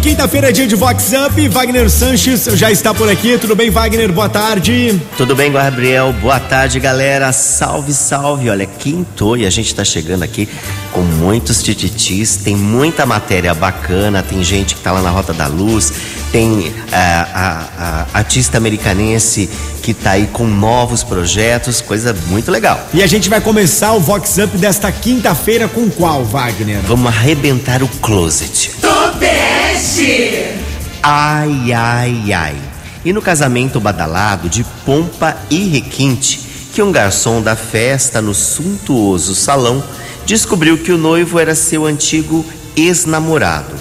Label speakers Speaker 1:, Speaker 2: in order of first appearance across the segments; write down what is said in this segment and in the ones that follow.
Speaker 1: bem? Quinta-feira é dia de Vox Up. Wagner Sanches já está por aqui. Tudo bem, Wagner? Boa tarde.
Speaker 2: Tudo bem, Gabriel? Boa tarde, galera. Salve, salve. Olha, quinto e a gente está chegando aqui com muitos tititis. Tem muita matéria bacana. Tem gente que está lá na Rota da Luz. Tem a, eh, a, a artista americanense que está aí com novos projetos. Coisa muito legal.
Speaker 1: E a gente vai começar o Vox Up desta quinta-feira com qual, Wagner?
Speaker 2: Vamos arrebentar o closet.
Speaker 3: Tobeste!
Speaker 2: Ai, ai, ai. E no casamento badalado de pompa e requinte, que um garçom da festa no suntuoso salão descobriu que o noivo era seu antigo ex-namorado.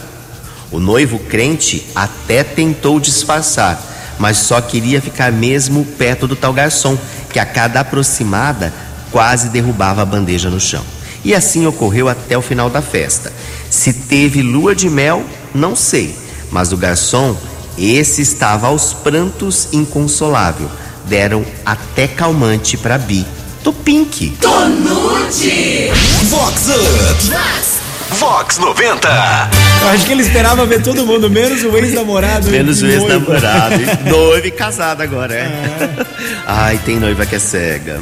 Speaker 2: O noivo crente até tentou disfarçar, mas só queria ficar mesmo perto do tal garçom, que a cada aproximada quase derrubava a bandeja no chão. E assim ocorreu até o final da festa. Se teve lua de mel, não sei, mas o garçom, esse estava aos prantos inconsolável. Deram até calmante para Bi. Do Pink.
Speaker 3: Tonute!
Speaker 4: Vox Up! Vox 90.
Speaker 1: Eu acho que ele esperava ver todo mundo, menos o ex-namorado.
Speaker 2: Menos o ex-namorado. noivo e casado agora, é. é. Ai, tem noiva que é cega.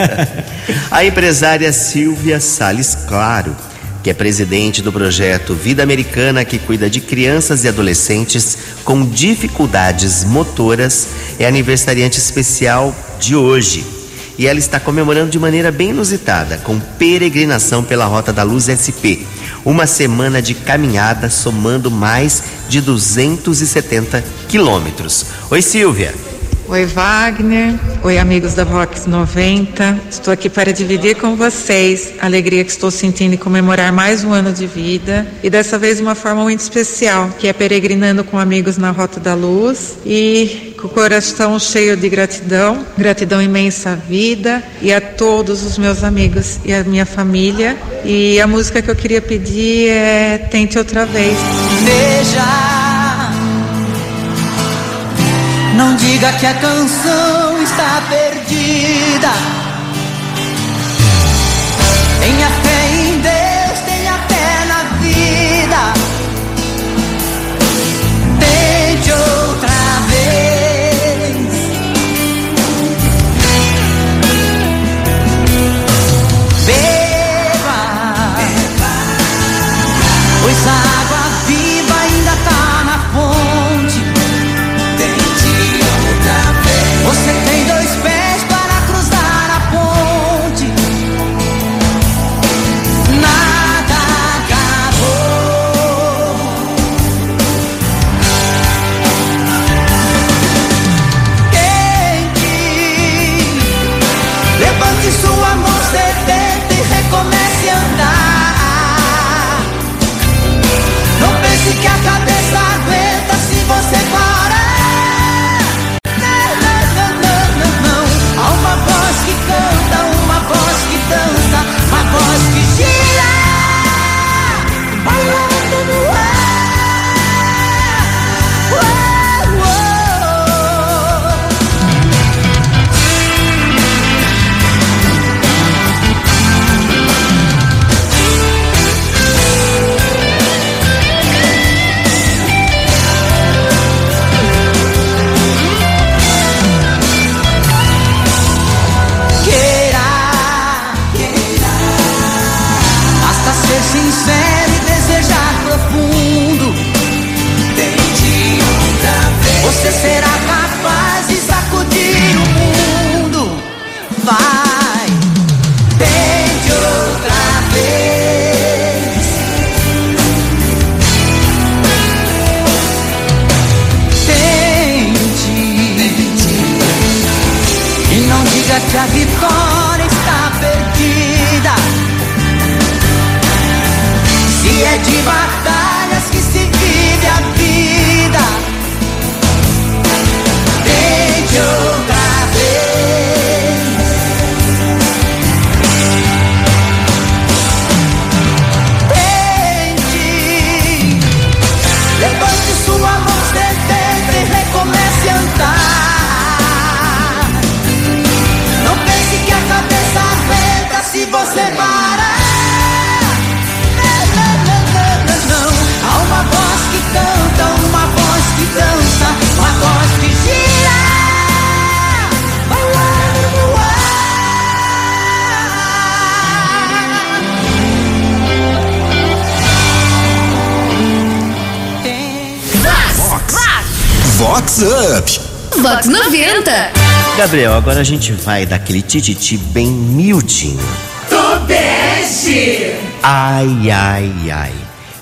Speaker 2: A empresária Silvia Sales Claro, que é presidente do projeto Vida Americana, que cuida de crianças e adolescentes com dificuldades motoras, é aniversariante especial de hoje e ela está comemorando de maneira bem inusitada, com peregrinação pela Rota da Luz SP. Uma semana de caminhada somando mais de 270 quilômetros. Oi, Silvia.
Speaker 5: Oi, Wagner. Oi, amigos da Vox 90. Estou aqui para dividir com vocês a alegria que estou sentindo em comemorar mais um ano de vida e dessa vez de uma forma muito especial, que é peregrinando com amigos na Rota da Luz e com o coração cheio de gratidão, gratidão imensa à vida e a todos os meus amigos e a minha família. E a música que eu queria pedir é Tente Outra Vez.
Speaker 6: Não diga que a canção está perdida. Que a vitória está perdida. Se é de batalhas
Speaker 4: Up.
Speaker 7: Vox 90.
Speaker 2: Gabriel, agora a gente vai daquele tititi bem miudinho.
Speaker 3: Tobeste.
Speaker 2: Ai, ai, ai.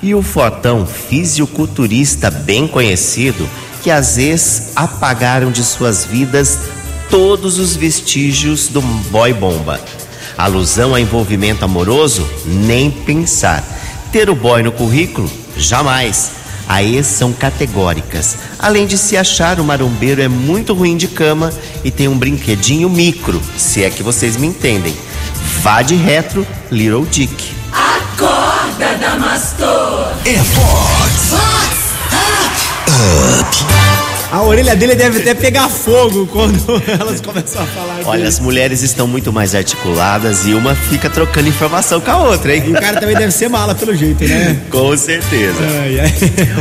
Speaker 2: E o fortão fisiculturista bem conhecido que às vezes apagaram de suas vidas todos os vestígios do boy bomba. Alusão a envolvimento amoroso? Nem pensar. Ter o boy no currículo? Jamais. A ex são categóricas. Além de se achar, o marombeiro é muito ruim de cama e tem um brinquedinho micro, se é que vocês me entendem. Vá de retro, Little Dick.
Speaker 3: Acorda, Damastor.
Speaker 4: É Vox.
Speaker 1: A orelha dele deve até pegar fogo quando elas começam a falar
Speaker 2: Olha,
Speaker 1: dele.
Speaker 2: as mulheres estão muito mais articuladas e uma fica trocando informação com a outra,
Speaker 1: E
Speaker 2: hein?
Speaker 1: o cara também deve ser mala pelo jeito, né?
Speaker 2: Com certeza.
Speaker 1: Ai, ai.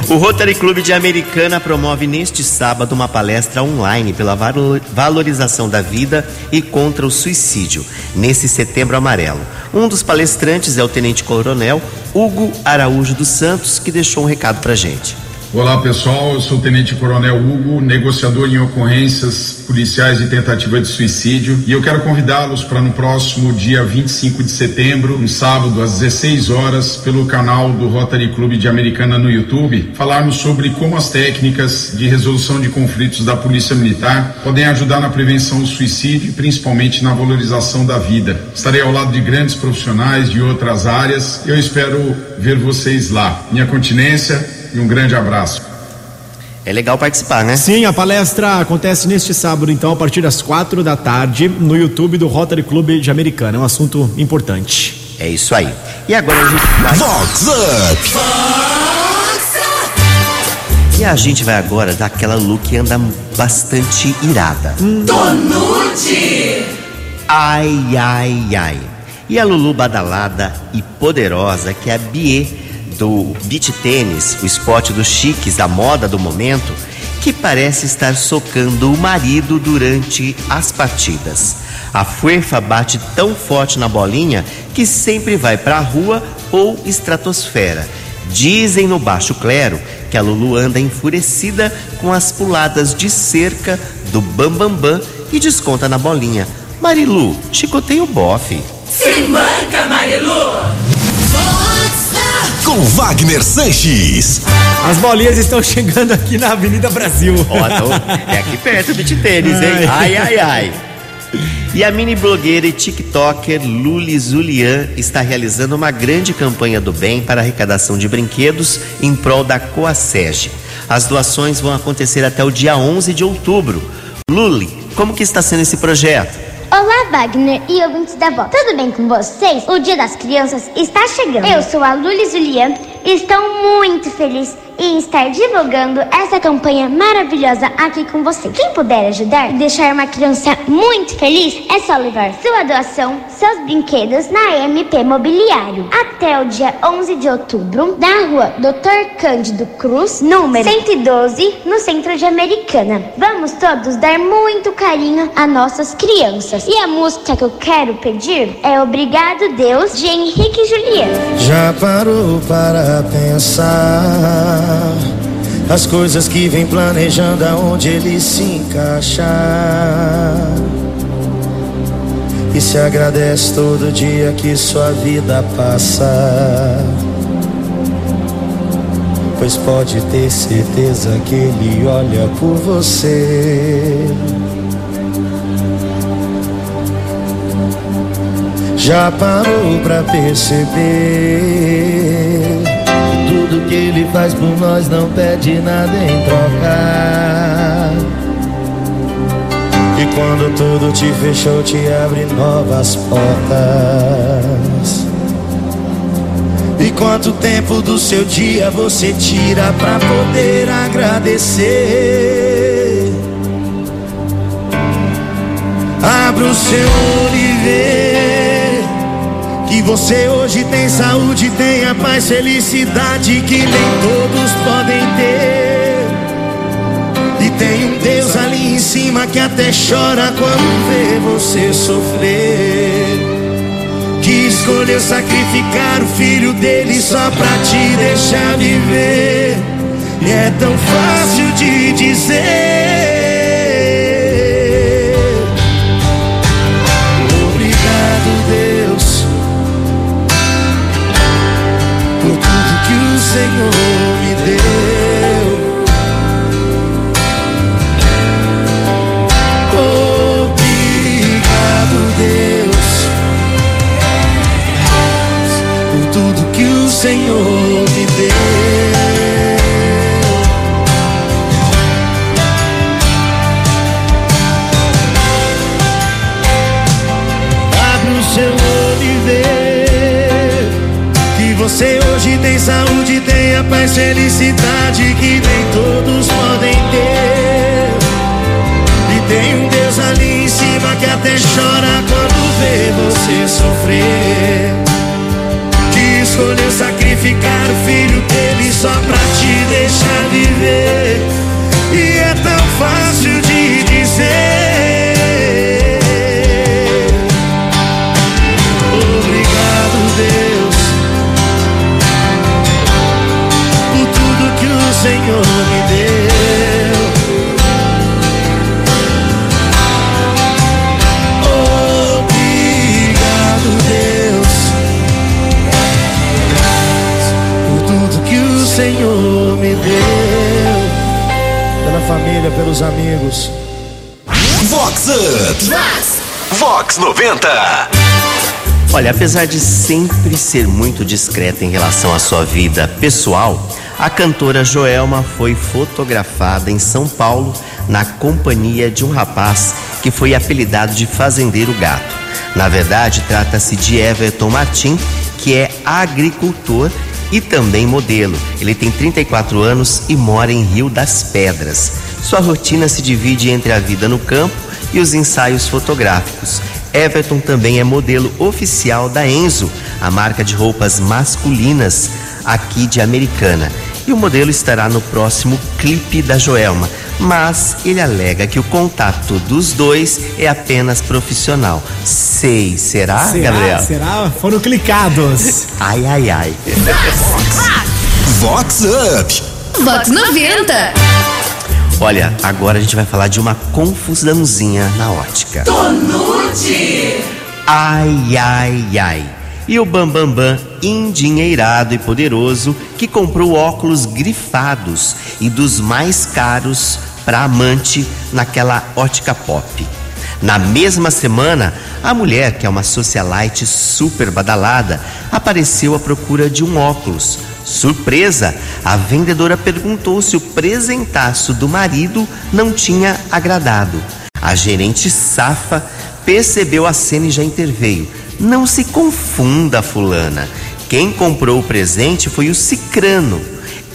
Speaker 2: O Rotary Clube de Americana promove neste sábado uma palestra online pela valo- valorização da vida e contra o suicídio, nesse setembro amarelo. Um dos palestrantes é o Tenente Coronel Hugo Araújo dos Santos, que deixou um recado pra gente.
Speaker 8: Olá pessoal, eu sou o Tenente Coronel Hugo, negociador em ocorrências policiais de tentativa de suicídio, e eu quero convidá-los para no próximo dia 25 de setembro, um sábado às 16 horas, pelo canal do Rotary Clube de Americana no YouTube, falarmos sobre como as técnicas de resolução de conflitos da Polícia Militar podem ajudar na prevenção do suicídio e principalmente na valorização da vida. Estarei ao lado de grandes profissionais de outras áreas. Eu espero ver vocês lá. Minha continência e um grande abraço.
Speaker 2: É legal participar, né?
Speaker 1: Sim, a palestra acontece neste sábado, então, a partir das quatro da tarde, no YouTube do Rotary Clube de Americana. É um assunto importante.
Speaker 2: É isso aí. E agora a gente vai.
Speaker 4: Vox Up.
Speaker 2: E a gente vai agora dar aquela look que anda bastante irada.
Speaker 3: Tonute.
Speaker 2: Ai, ai, ai. E a Lulu badalada e poderosa, que é a Bie do beach tênis, o esporte dos chiques da moda do momento, que parece estar socando o marido durante as partidas. A fuefa bate tão forte na bolinha que sempre vai pra rua ou estratosfera. Dizem no baixo clero que a Lulu anda enfurecida com as puladas de cerca do Bambambam Bam, Bam e desconta na bolinha. Marilu, chicoteia o bofe.
Speaker 3: Se manca, Marilu.
Speaker 4: Com Wagner Sanches.
Speaker 1: As bolinhas estão chegando aqui na Avenida Brasil.
Speaker 2: Ó, então, é aqui perto do tênis, hein? Ai, ai, ai. E a mini blogueira e tiktoker Luli Zulian está realizando uma grande campanha do bem para arrecadação de brinquedos em prol da Coasege. As doações vão acontecer até o dia 11 de outubro. Luli, como que está sendo esse projeto?
Speaker 9: Olá, Wagner e ouvintes da Vox. Tudo bem com vocês? O Dia das Crianças está chegando. Eu sou a Luli Julian e estou muito feliz em estar divulgando essa campanha maravilhosa aqui com você. Quem puder ajudar e deixar uma criança muito feliz, é só levar sua doação, seus brinquedos na MP Mobiliário. Até o dia 11 de outubro, na rua Dr. Cândido Cruz, número 112, no centro de Americana. Vamos todos dar muito carinho a nossas crianças. E a música que eu quero pedir é Obrigado Deus, de Henrique e Juliano.
Speaker 10: Já parou para pensar as coisas que vem planejando aonde ele se encaixar? E se agradece todo dia que sua vida passa. Pois pode ter certeza que ele olha por você. Já parou pra perceber que ele faz por nós não pede nada em troca. E quando tudo te fechou, te abre novas portas. E quanto tempo do seu dia você tira pra poder agradecer? Abra o seu olho vê que você hoje tem saúde, tem a paz, felicidade que nem todos podem ter. E tem um Deus ali em cima que até chora quando vê você sofrer. Que escolheu sacrificar o filho dele só pra te deixar viver. E é tão fácil de dizer. O Senhor me deu.
Speaker 4: 90.
Speaker 2: Olha, apesar de sempre ser muito discreta em relação à sua vida pessoal, a cantora Joelma foi fotografada em São Paulo na companhia de um rapaz que foi apelidado de Fazendeiro Gato. Na verdade, trata-se de Everton Martim, que é agricultor e também modelo. Ele tem 34 anos e mora em Rio das Pedras. Sua rotina se divide entre a vida no campo e os ensaios fotográficos. Everton também é modelo oficial da Enzo, a marca de roupas masculinas aqui de Americana. E o modelo estará no próximo clipe da Joelma, mas ele alega que o contato dos dois é apenas profissional. Sei, será,
Speaker 1: Será?
Speaker 2: Gabriel?
Speaker 1: Será? Foram clicados.
Speaker 2: Ai, ai, ai.
Speaker 4: Vox Up.
Speaker 7: Vox 90.
Speaker 2: Olha, agora a gente vai falar de uma confusãozinha na ótica.
Speaker 3: Tonute.
Speaker 2: Ai, ai, ai. E o Bambambam, Bam, Bam, endinheirado e poderoso, que comprou óculos grifados e dos mais caros para amante naquela ótica pop. Na mesma semana, a mulher, que é uma socialite super badalada, apareceu à procura de um óculos. Surpresa, a vendedora perguntou se o presentaço do marido não tinha agradado. A gerente safa percebeu a cena e já interveio. Não se confunda, fulana. Quem comprou o presente foi o Cicrano.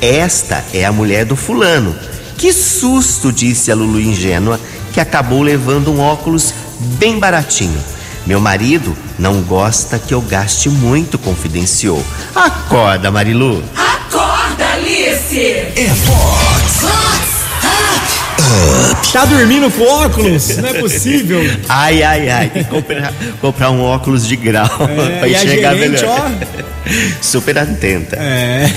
Speaker 2: Esta é a mulher do fulano. Que susto, disse a Lulu ingênua, que acabou levando um óculos bem baratinho. Meu marido não gosta que eu gaste muito, confidenciou. Acorda, Marilu.
Speaker 3: Acorda, Alice.
Speaker 4: É Vox
Speaker 1: Tá dormindo com óculos? Não é possível.
Speaker 2: Ai, ai, ai. Tem que comprar, comprar um óculos de grau
Speaker 1: É,
Speaker 2: pra
Speaker 1: a
Speaker 2: enxergar melhor. Super atenta.
Speaker 1: É.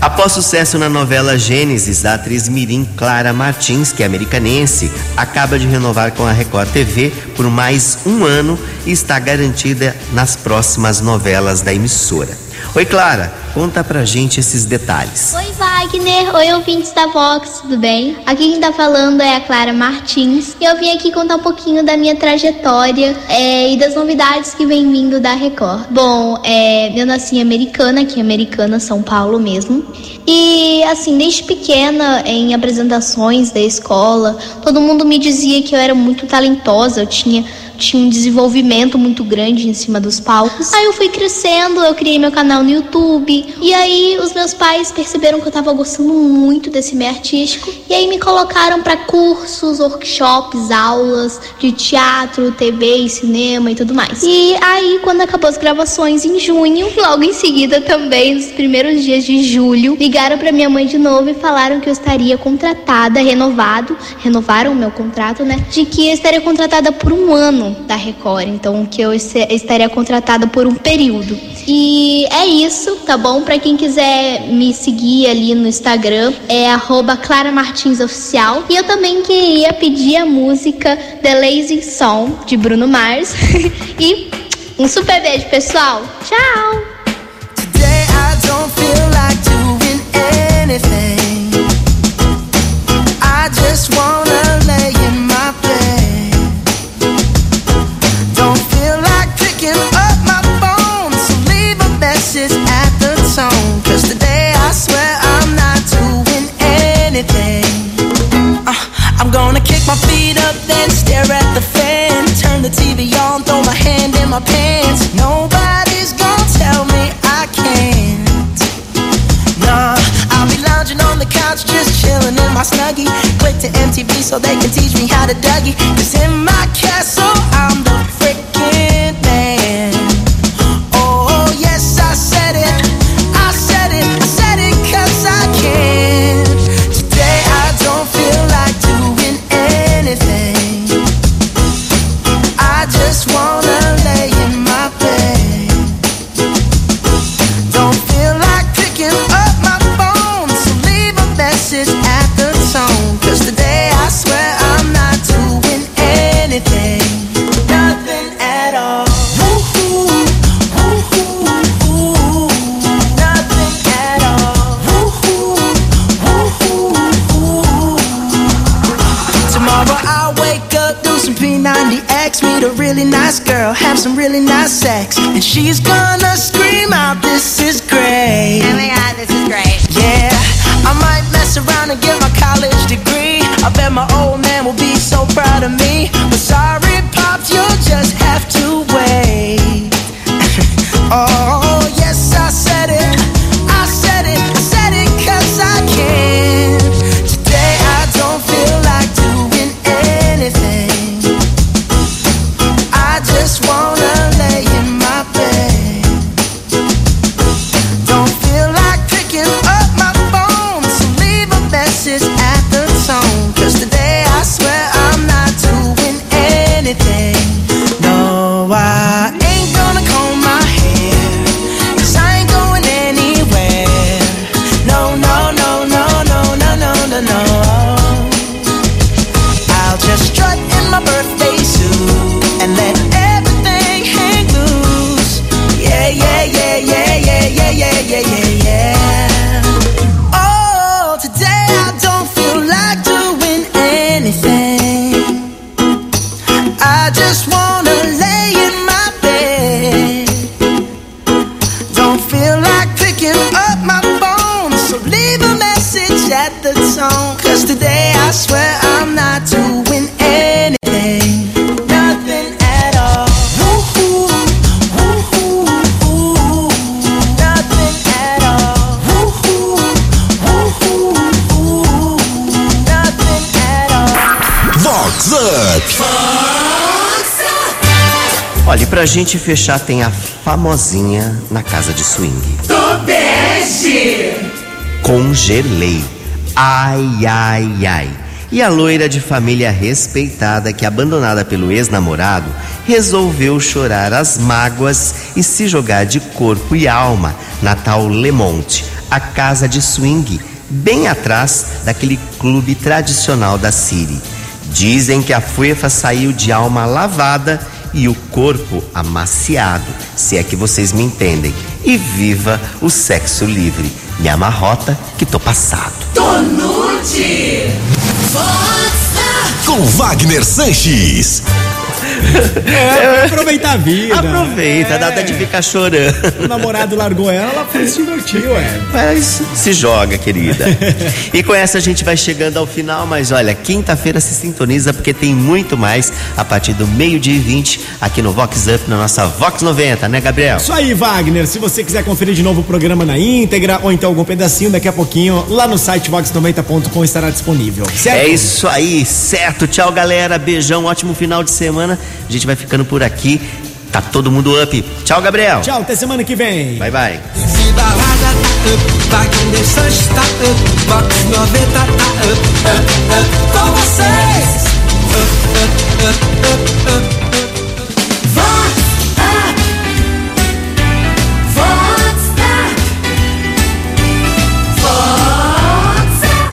Speaker 2: Após sucesso na novela Gênesis, da atriz Mirim Clara Martins, que é americanense, acaba de renovar com a Record TV por mais um ano e está garantida nas próximas novelas da emissora. Oi, Clara, conta pra gente esses detalhes.
Speaker 11: Oi, Wagner. Oi, ouvintes da Vox, tudo bem? Aqui quem tá falando é a Clara Martins e eu vim aqui contar um pouquinho da minha trajetória é, e das novidades que vem vindo da Record. Bom, é, eu nasci em Americana, aqui em Americana, São Paulo mesmo. E assim, desde pequena, em apresentações da escola, todo mundo me dizia que eu era muito talentosa, eu tinha tinha um desenvolvimento muito grande em cima dos palcos. Aí eu fui crescendo, eu criei meu canal no YouTube. E aí os meus pais perceberam que eu tava gostando muito desse meio artístico. E aí me colocaram para cursos, workshops, aulas de teatro, TV e cinema e tudo mais. E aí, quando acabou as gravações em junho, logo em seguida também, nos primeiros dias de julho, ligaram para minha mãe de novo e falaram que eu estaria contratada, renovado, renovaram o meu contrato, né? De que eu estaria contratada por um ano da Record, então que eu estaria contratada por um período. E é isso, tá bom? Pra quem quiser me seguir ali no Instagram, é arroba Clara Martins Oficial. E eu também queria pedir a música The Lazy Song, de Bruno Mars. e um super beijo, pessoal. Tchau!
Speaker 12: Just I'm gonna kick my feet up, then stare at the fan. Turn the TV on, throw my hand in my pants. Nobody's gonna tell me I can't. Nah, I'll be lounging on the couch, just chilling in my snuggie. Click to MTV so they can teach me how to Dougie.
Speaker 2: Pra gente fechar tem a famosinha na casa de swing.
Speaker 3: Do bege.
Speaker 2: Congelei. Ai, ai, ai. E a loira de família respeitada que, abandonada pelo ex-namorado, resolveu chorar as mágoas e se jogar de corpo e alma na tal Lemonte, a casa de swing, bem atrás daquele clube tradicional da Siri. Dizem que a fuefa saiu de alma lavada e o corpo amaciado, se é que vocês me entendem. E viva o sexo livre. Me amarrota que tô passado.
Speaker 3: Tô nude.
Speaker 4: Com Wagner Sanches.
Speaker 1: É, aproveitar a vida.
Speaker 2: Aproveita, dá
Speaker 1: É.
Speaker 2: até de ficar chorando.
Speaker 1: O namorado largou ela, ela foi se divertir, ué.
Speaker 2: Mas se joga, querida. e com essa a gente vai chegando ao final, mas olha, quinta-feira se sintoniza porque tem muito mais a partir do meio-dia e 20 aqui no Vox Up, na nossa Vox 90, né, Gabriel?
Speaker 1: Isso aí, Wagner. Se você quiser conferir de novo o programa na íntegra ou então algum pedacinho, daqui a pouquinho, lá no site vox90.com estará disponível. Certo?
Speaker 2: É isso aí, certo. Tchau, galera. Beijão, ótimo final de semana. A gente vai ficando por aqui. Tá todo mundo up. Tchau, Gabriel.
Speaker 1: Tchau, até semana que vem.
Speaker 2: Bye, bye.
Speaker 12: Up, up, up, up, up. Up, up, up, up, up.